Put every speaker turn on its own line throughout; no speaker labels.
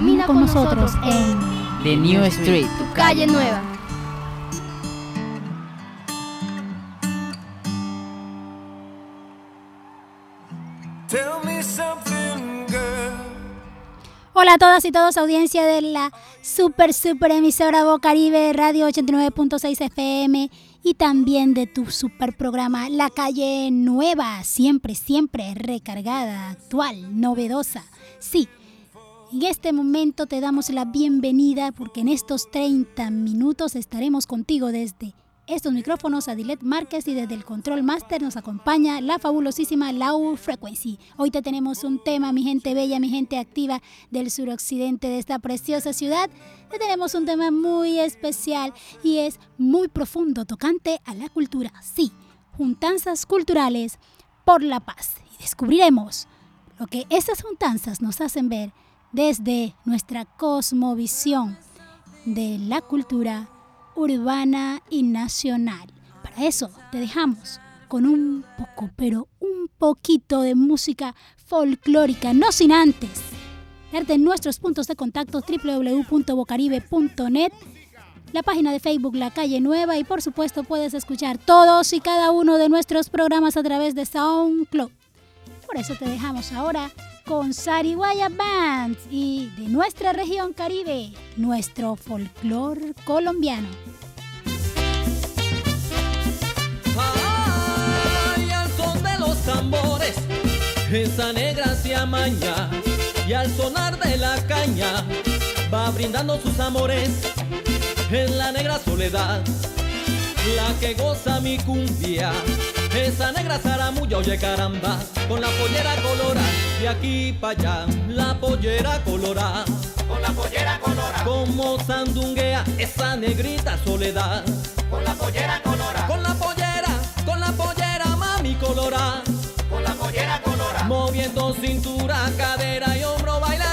Camina con nosotros en
The New Street,
tu calle nueva. Hola a todas y todos, audiencia de la super, super emisora Bocaribe Radio 89.6 FM y también de tu super programa La Calle Nueva, siempre, siempre recargada, actual, novedosa. Sí, en este momento te damos la bienvenida porque en estos 30 minutos estaremos contigo desde estos micrófonos a Dilet Márquez y desde el Control Master nos acompaña la fabulosísima Low Frequency. Hoy te tenemos un tema, mi gente bella, mi gente activa del suroccidente de esta preciosa ciudad. Te tenemos un tema muy especial y es muy profundo, tocante a la cultura. Sí, juntanzas culturales por la paz. Y descubriremos lo que estas juntanzas nos hacen ver desde nuestra cosmovisión de la cultura urbana y nacional. Para eso te dejamos con un poco, pero un poquito de música folclórica, no sin antes darte nuestros puntos de contacto www.bocaribe.net, la página de Facebook La Calle Nueva y por supuesto puedes escuchar todos y cada uno de nuestros programas a través de SoundCloud. Por eso te dejamos ahora con Sariguaya Band y de nuestra región Caribe, nuestro folclor colombiano.
Ay, al son de los tambores, esa negra se amaña y al sonar de la caña va brindando sus amores en la negra soledad, la que goza mi cumbia esa negra zaramulla, oye caramba, con la pollera colora, de aquí para allá, la pollera colora.
Con la pollera colora.
Como sandunguea esa negrita soledad.
Con la pollera colora.
Con la pollera, con la pollera, mami colora.
Con la pollera colora.
Moviendo cintura, cadera y hombro bailará.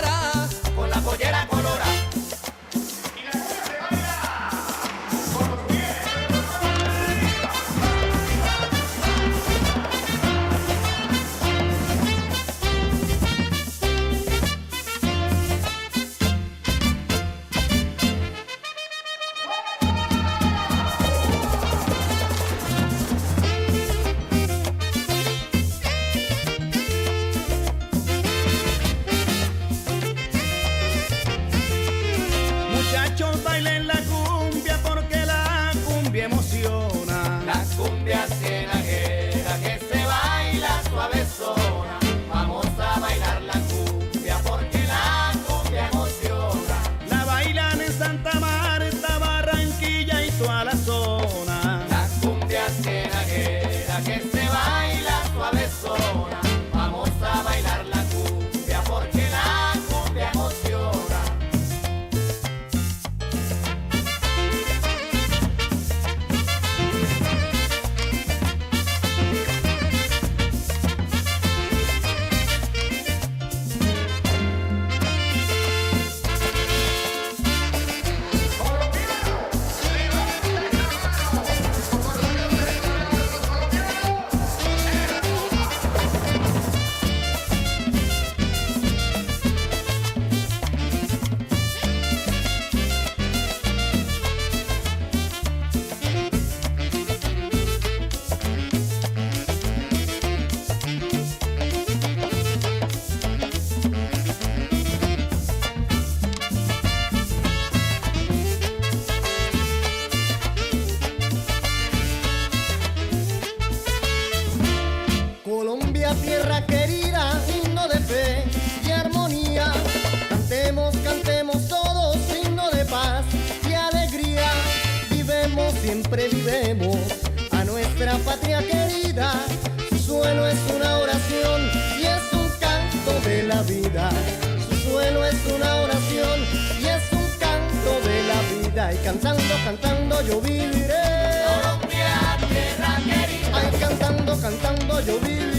cantando yo viviré. Colombia, tierra querida. Ay, cantando, cantando yo viviré.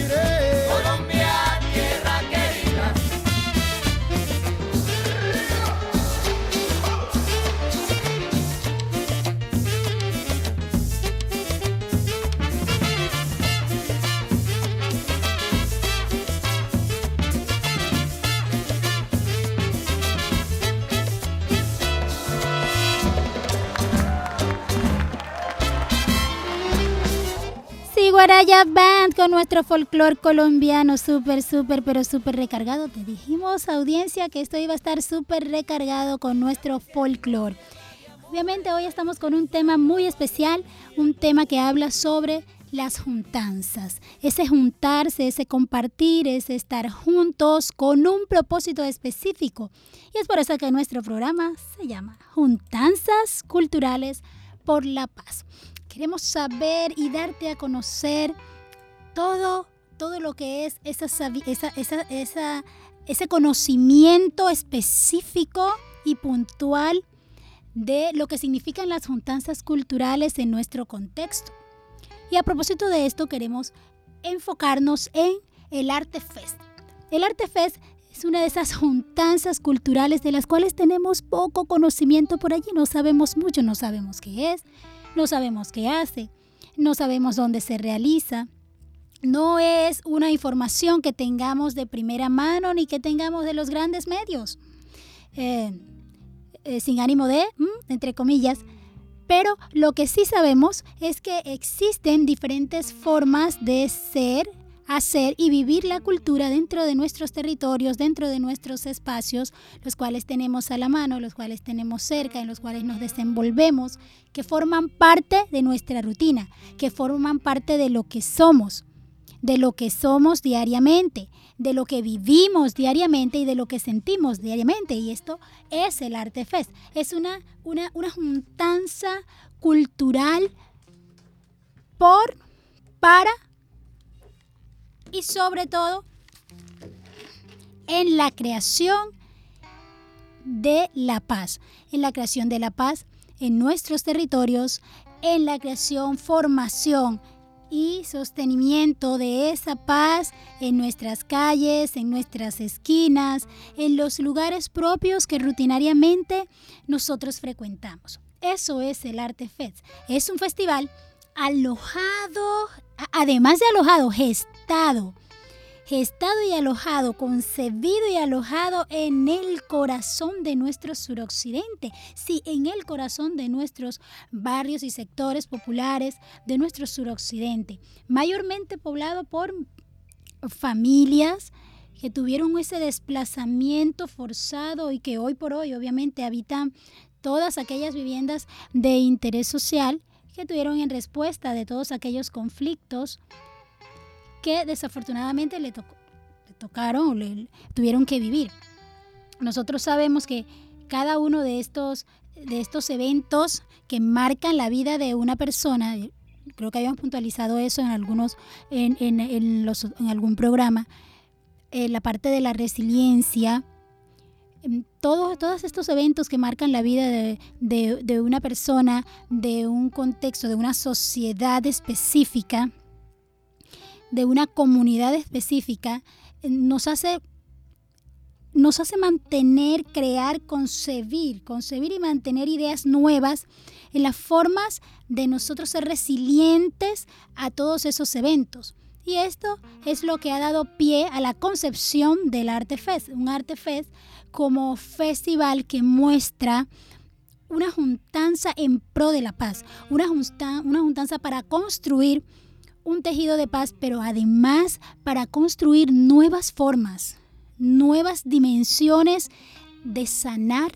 Guaraya Band con nuestro folclore colombiano súper, súper, pero súper recargado. Te dijimos, audiencia, que esto iba a estar súper recargado con nuestro folclore. Obviamente hoy estamos con un tema muy especial, un tema que habla sobre las juntanzas. Ese juntarse, ese compartir, ese estar juntos con un propósito específico. Y es por eso que nuestro programa se llama Juntanzas Culturales por la Paz. Queremos saber y darte a conocer todo, todo lo que es esa, esa, esa, ese conocimiento específico y puntual de lo que significan las juntanzas culturales en nuestro contexto. Y a propósito de esto queremos enfocarnos en el Arte Fest. El Arte Fest es una de esas juntanzas culturales de las cuales tenemos poco conocimiento por allí, no sabemos mucho, no sabemos qué es, no sabemos qué hace, no sabemos dónde se realiza. No es una información que tengamos de primera mano ni que tengamos de los grandes medios. Eh, eh, sin ánimo de, entre comillas, pero lo que sí sabemos es que existen diferentes formas de ser, hacer y vivir la cultura dentro de nuestros territorios, dentro de nuestros espacios, los cuales tenemos a la mano, los cuales tenemos cerca, en los cuales nos desenvolvemos, que forman parte de nuestra rutina, que forman parte de lo que somos, de lo que somos diariamente, de lo que vivimos diariamente y de lo que sentimos diariamente. Y esto es el Arte Fest. Es una, una, una juntanza cultural por, para y sobre todo en la creación de la paz, en la creación de la paz en nuestros territorios, en la creación, formación y sostenimiento de esa paz en nuestras calles, en nuestras esquinas, en los lugares propios que rutinariamente nosotros frecuentamos. Eso es el Arte Fest. Es un festival alojado, además de alojado, gestado, gestado y alojado, concebido y alojado en el corazón de nuestro suroccidente, sí, en el corazón de nuestros barrios y sectores populares de nuestro suroccidente, mayormente poblado por familias que tuvieron ese desplazamiento forzado y que hoy por hoy obviamente habitan todas aquellas viviendas de interés social que tuvieron en respuesta de todos aquellos conflictos que desafortunadamente le, tocaron o le, tuvieron que vivir. Nosotros sabemos que cada uno de estos, de estos eventos que marcan la vida de una persona, creo que habíamos puntualizado eso en algunos, en, en, en, los, en algún programa, eh, la parte de la resiliencia, todos, todos estos eventos que marcan la vida de, una persona, de un contexto, de una sociedad específica, de una comunidad específica, eh, nos hace, nos hace mantener, crear, concebir, concebir y mantener ideas nuevas en las formas de nosotros ser resilientes a todos esos eventos. Y esto es lo que ha dado pie a la concepción del Arte Fest, un Arte Fest como festival que muestra una juntanza en pro de la paz, una, una juntanza para construir un tejido de paz, pero además para construir nuevas formas, nuevas dimensiones de sanar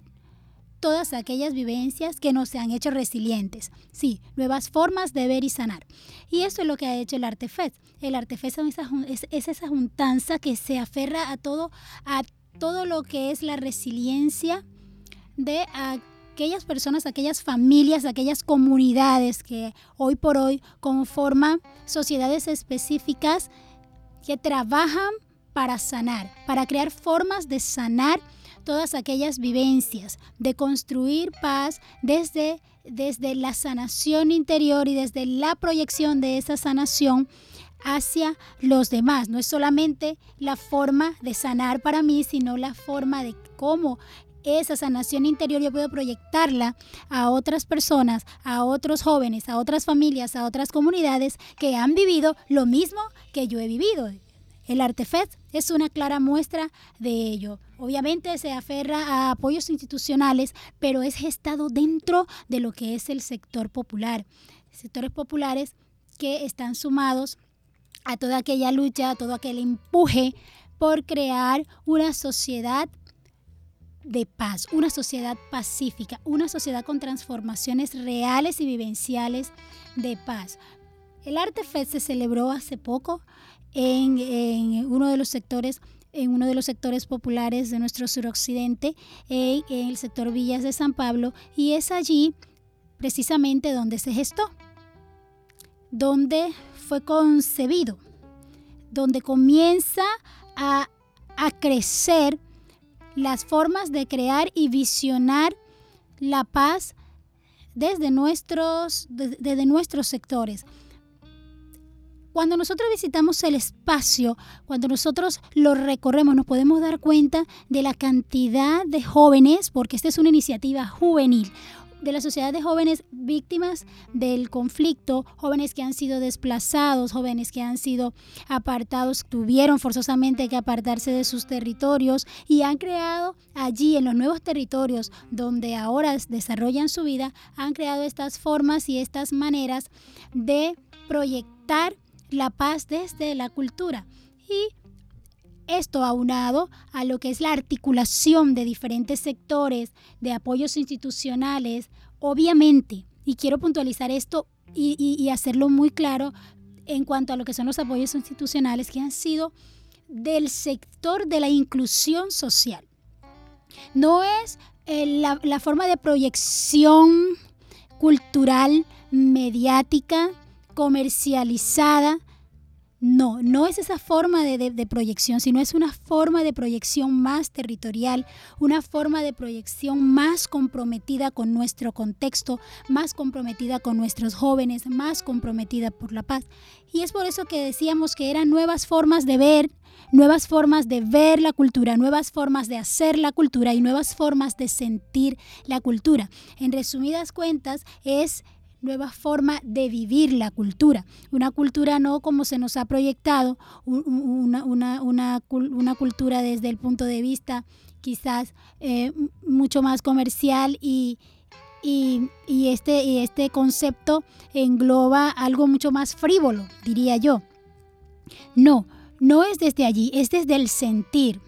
todas aquellas vivencias que nos han hecho resilientes. Sí, nuevas formas de ver y sanar. Y eso es lo que ha hecho el Artefest. El Artefest es, es esa juntanza que se aferra a todo, a todo lo que es la resiliencia de aquellas personas, aquellas familias, aquellas comunidades que hoy por hoy conforman sociedades específicas que trabajan para sanar, para crear formas de sanar todas aquellas vivencias, de construir paz desde, desde la sanación interior y desde la proyección de esa sanación hacia los demás. No es solamente la forma de sanar para mí, sino la forma de cómo esa sanación interior yo puedo proyectarla a otras personas, a otros jóvenes, a otras familias, a otras comunidades que han vivido lo mismo que yo he vivido. El Artefest es una clara muestra de ello. Obviamente se aferra a apoyos institucionales, pero es gestado dentro de lo que es el sector popular. Sectores populares que están sumados a toda aquella lucha, a todo aquel empuje por crear una sociedad de paz, una sociedad pacífica, una sociedad con transformaciones reales y vivenciales de paz. El Arte Fest se celebró hace poco en, uno de los sectores en uno de los sectores populares de nuestro suroccidente, en, en el sector Villas de San Pablo, y es allí precisamente donde se gestó, donde fue concebido, donde comienza a, a crecer las formas de crear y visionar la paz desde nuestros, desde nuestros sectores. Cuando nosotros visitamos el espacio, cuando nosotros lo recorremos, nos podemos dar cuenta de la cantidad de jóvenes, porque esta es una iniciativa juvenil, de la sociedad de jóvenes víctimas del conflicto, jóvenes que han sido desplazados, jóvenes que han sido apartados, tuvieron forzosamente que apartarse de sus territorios y han creado allí en los nuevos territorios donde ahora desarrollan su vida, han creado estas formas y estas maneras de proyectar la paz desde la cultura. Y esto aunado a lo que es la articulación de diferentes sectores, de apoyos institucionales, obviamente, y quiero puntualizar esto y, hacerlo muy claro en cuanto a lo que son los apoyos institucionales que han sido del sector de la inclusión social. No es eh, la, la forma de proyección cultural, mediática, comercializada, no, no es esa forma de, proyección, sino es una forma de proyección más territorial, una forma de proyección más comprometida con nuestro contexto, más comprometida con nuestros jóvenes, más comprometida por la paz. Y es por eso que decíamos que eran nuevas formas de ver, nuevas formas de ver la cultura, nuevas formas de hacer la cultura y nuevas formas de sentir la cultura. En resumidas cuentas, es nueva forma de vivir la cultura. Una cultura no como se nos ha proyectado, una, una, una, cultura desde el punto de vista quizás eh, mucho más comercial y, y, y, este, y este concepto engloba algo mucho más frívolo, diría yo. No, no es desde allí, es desde el sentir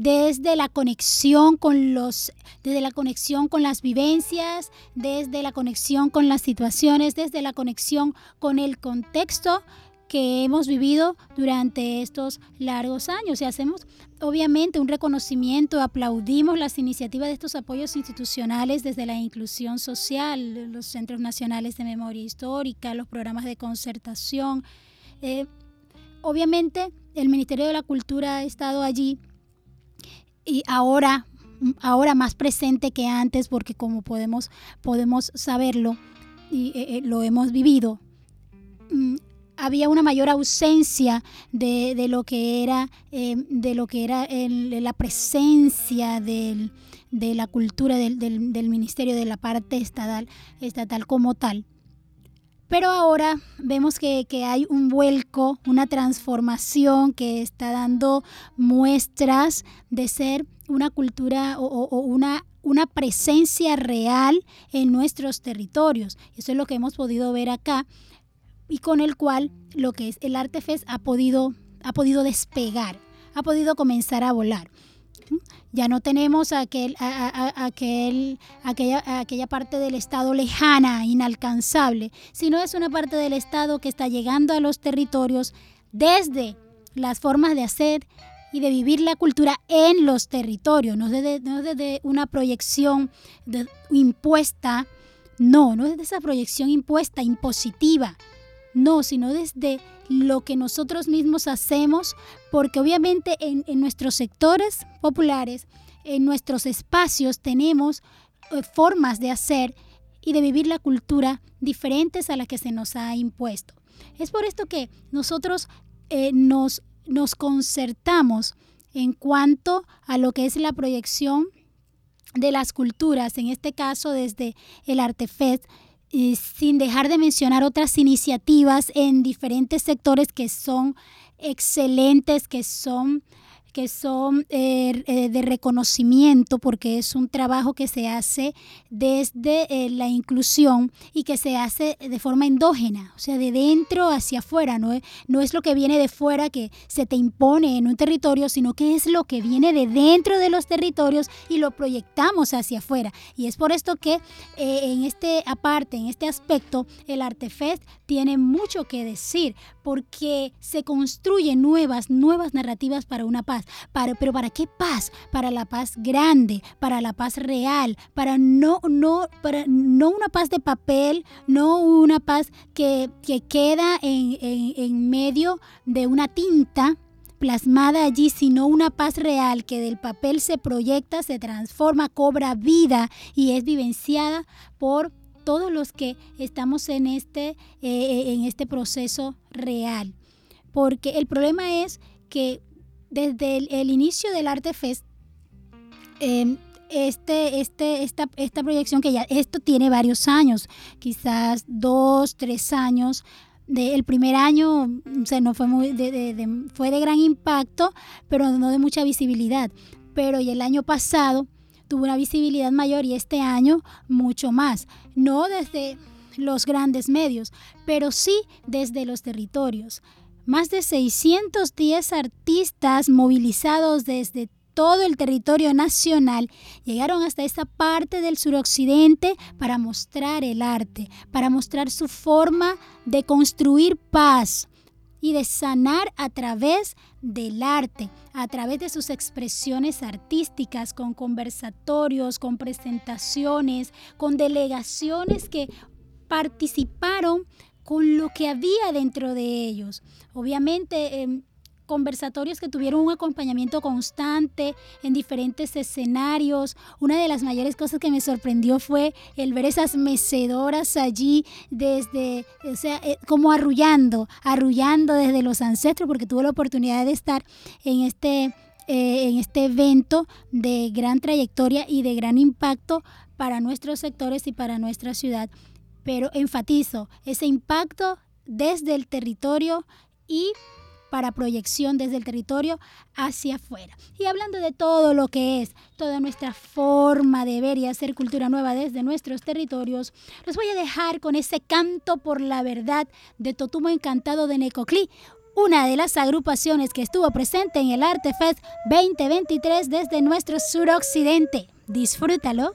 desde la conexión con los, desde la conexión con las vivencias, desde la conexión con las situaciones, desde la conexión con el contexto que hemos vivido durante estos largos años y hacemos obviamente un reconocimiento, aplaudimos las iniciativas de estos apoyos institucionales desde la inclusión social, los centros nacionales de memoria histórica, los programas de concertación. Eh, obviamente el Ministerio de la Cultura ha estado allí y ahora, ahora más presente que antes, porque como podemos, podemos saberlo y eh, eh, lo hemos vivido, mm, había una mayor ausencia de, de lo que era, eh, de lo que era el, la presencia del, de la cultura del, del, del, ministerio, de la parte estatal, estatal como tal. Pero ahora vemos que, hay un vuelco, una transformación que está dando muestras de ser una cultura o, una, una presencia real en nuestros territorios. Eso es lo que hemos podido ver acá y con el cual lo que es el Artefest ha podido, ha podido despegar, ha podido comenzar a volar. Ya no tenemos aquel, aquel, aquella, aquella parte del Estado lejana, inalcanzable, sino es una parte del Estado que está llegando a los territorios desde las formas de hacer y de vivir la cultura en los territorios, no desde, no desde una proyección impuesta, no, no desde esa proyección impuesta, impositiva, no, sino desde lo que nosotros mismos hacemos, porque obviamente en, nuestros sectores populares, en nuestros espacios tenemos eh, formas de hacer y de vivir la cultura diferentes a las que se nos ha impuesto. Es por esto que nosotros eh, nos, nos concertamos en cuanto a lo que es la proyección de las culturas, en este caso desde el Artefest, sin dejar de mencionar otras iniciativas en diferentes sectores que son excelentes, que son que son eh, eh, de reconocimiento, porque es un trabajo que se hace desde eh, la inclusión y que se hace de forma endógena, o sea, de dentro hacia afuera, no es, no es lo que viene de fuera que se te impone en un territorio, sino que es lo que viene de dentro de los territorios y lo proyectamos hacia afuera. Y es por esto que en este aparte, en este aspecto, el Artefest tiene mucho que decir, porque se construyen nuevas, nuevas narrativas para una paz. Pero ¿para qué paz? Para la paz grande, para la paz real, para no, no, para no una paz de papel, no una paz que, queda en, en medio de una tinta plasmada allí, sino una paz real que del papel se proyecta, se transforma, cobra vida y es vivenciada por todos los que estamos en este, eh, en este proceso real. Porque el problema es que desde el, inicio del Arte Fest, em, este, este, esta, esta proyección que ya, esto tiene varios años, quizás dos, tres años, de, el primer año o no fue, muy de, fue de gran impacto, pero no de mucha visibilidad. Pero el año pasado tuvo una visibilidad mayor y este año mucho más. No desde los grandes medios, pero sí desde los territorios. Más de 610 artistas movilizados desde todo el territorio nacional llegaron hasta esta parte del suroccidente para mostrar el arte, para mostrar su forma de construir paz, y de sanar a través del arte, a través de sus expresiones artísticas, con conversatorios, con presentaciones, con delegaciones que participaron con lo que había dentro de ellos. Obviamente, em, conversatorios que tuvieron un acompañamiento constante en diferentes escenarios. Una de las mayores cosas que me sorprendió fue el ver esas mecedoras allí desde, o sea, eh, como arrullando, arrullando desde los ancestros, porque tuve la oportunidad de estar en este, eh, en este evento de gran trayectoria y de gran impacto para nuestros sectores y para nuestra ciudad. Pero enfatizo ese impacto desde el territorio y para proyección desde el territorio hacia afuera. Y hablando de todo lo que es, toda nuestra forma de ver y hacer cultura nueva desde nuestros territorios, los voy a dejar con ese canto por la verdad de Totumo Encantado de Necoclí, una de las agrupaciones que estuvo presente en el Arte Fest 2023 desde nuestro suroccidente. Disfrútalo.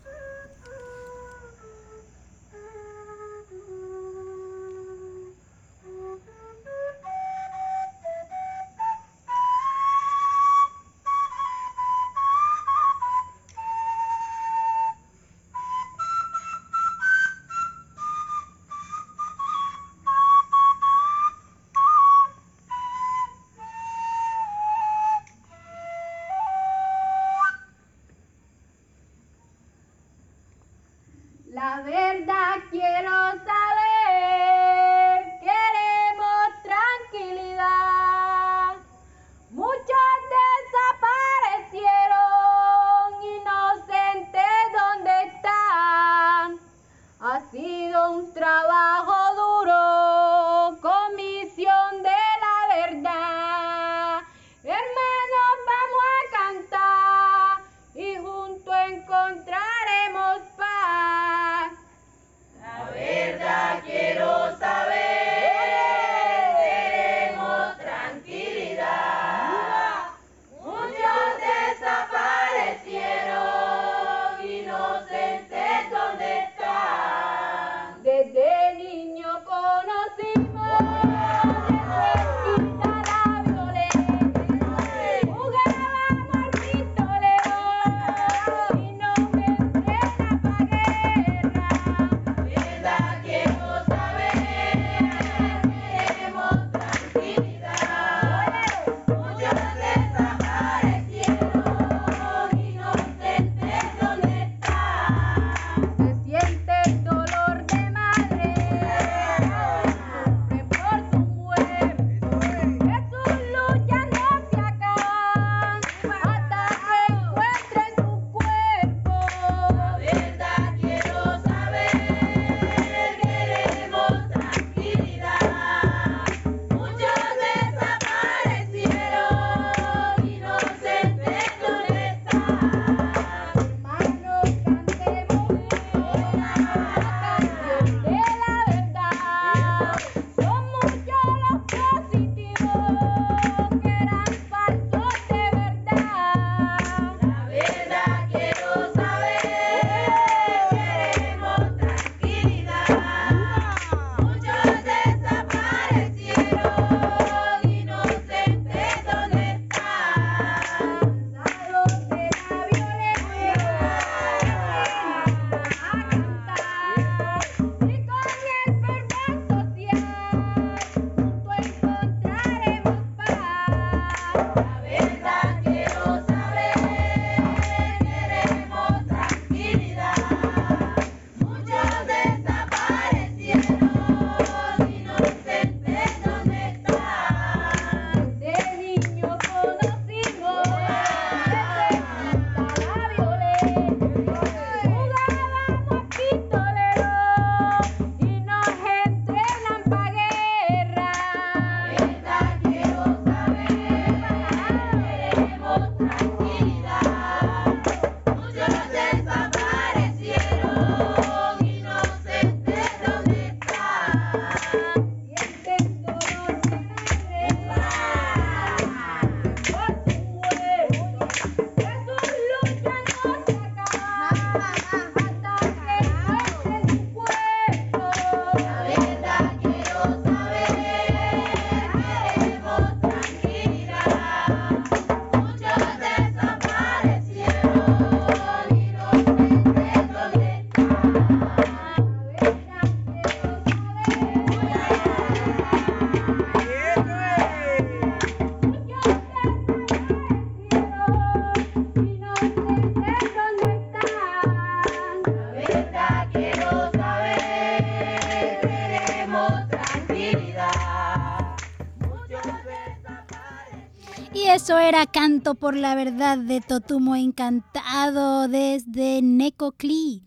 Canto por la Verdad de Totumo Encantado desde Necoclí,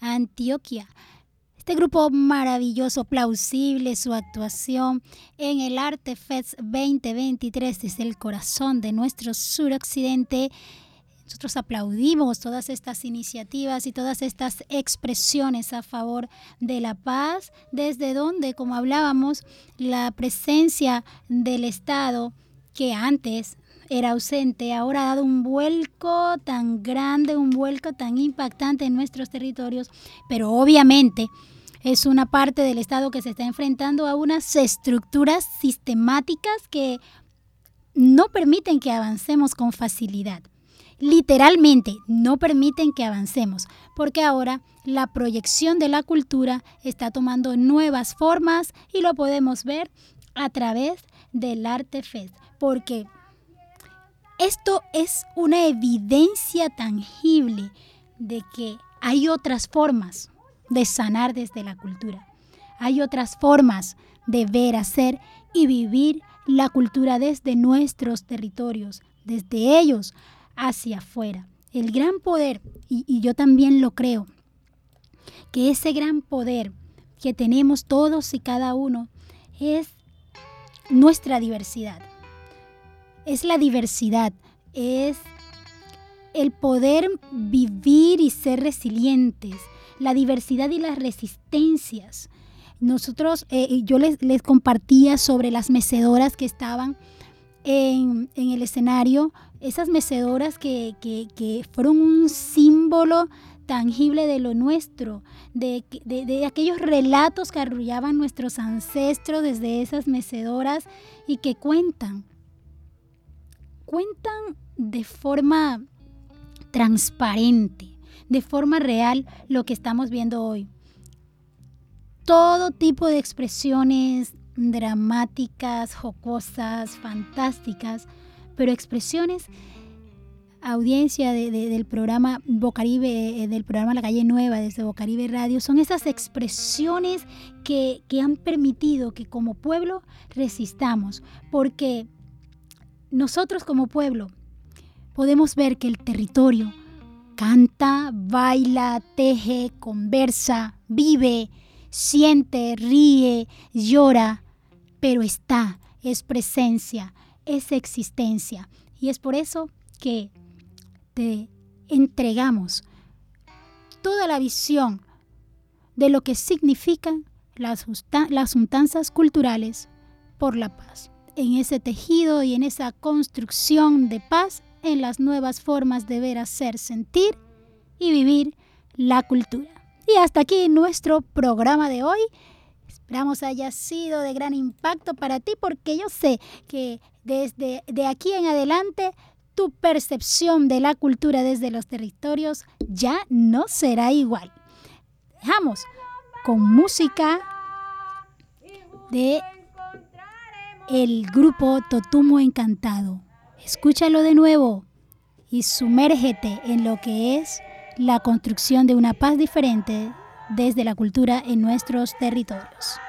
Antioquia. Este grupo maravilloso, plausible, su actuación en el Arte Fest 2023 desde el corazón de nuestro suroccidente. Nosotros aplaudimos todas estas iniciativas y todas estas expresiones a favor de la paz, desde donde, como hablábamos, la presencia del Estado que antes era ausente, ahora ha dado un vuelco tan grande, un vuelco tan impactante en nuestros territorios, pero obviamente es una parte del Estado que se está enfrentando a unas estructuras sistemáticas que no permiten que avancemos con facilidad. Literalmente no permiten que avancemos, porque ahora la proyección de la cultura está tomando nuevas formas y lo podemos ver a través del Arte Fest, porque esto es una evidencia tangible de que hay otras formas de sanar desde la cultura. Hay otras formas de ver, hacer y vivir la cultura desde nuestros territorios, desde ellos hacia afuera. El gran poder, y, yo también lo creo, que ese gran poder que tenemos todos y cada uno es nuestra diversidad. Es la diversidad, es el poder vivir y ser resilientes, la diversidad y las resistencias. Nosotros, eh, yo les, compartía sobre las mecedoras que estaban en, el escenario, esas mecedoras que, que, fueron un símbolo tangible de lo nuestro, de, de, aquellos relatos que arrullaban nuestros ancestros desde esas mecedoras y que cuentan, cuentan de forma transparente de forma real lo que estamos viendo hoy. Todo tipo de expresiones dramáticas, jocosas, fantásticas, pero expresiones, audiencia del programa Bocaribe, eh, del programa La Calle Nueva, desde Bocaribe Radio, son esas expresiones que, que han permitido que como pueblo resistamos, porque nosotros como pueblo podemos ver que el territorio Canta, baila, teje, conversa, vive, siente, ríe, llora, pero está, es presencia, es existencia. Y es por eso que te entregamos toda la visión de lo que significan las, las juntanzas culturales por la paz. En ese tejido y en esa construcción de paz en las nuevas formas de ver, hacer, sentir y vivir la cultura. Y hasta aquí nuestro programa de hoy. Esperamos haya sido de gran impacto para ti porque yo sé que desde de aquí en adelante tu percepción de la cultura desde los territorios ya no será igual. Dejamos con música de el grupo Totumo Encantado. Escúchalo de nuevo y sumérgete en lo que es la construcción de una paz diferente desde la cultura en nuestros territorios.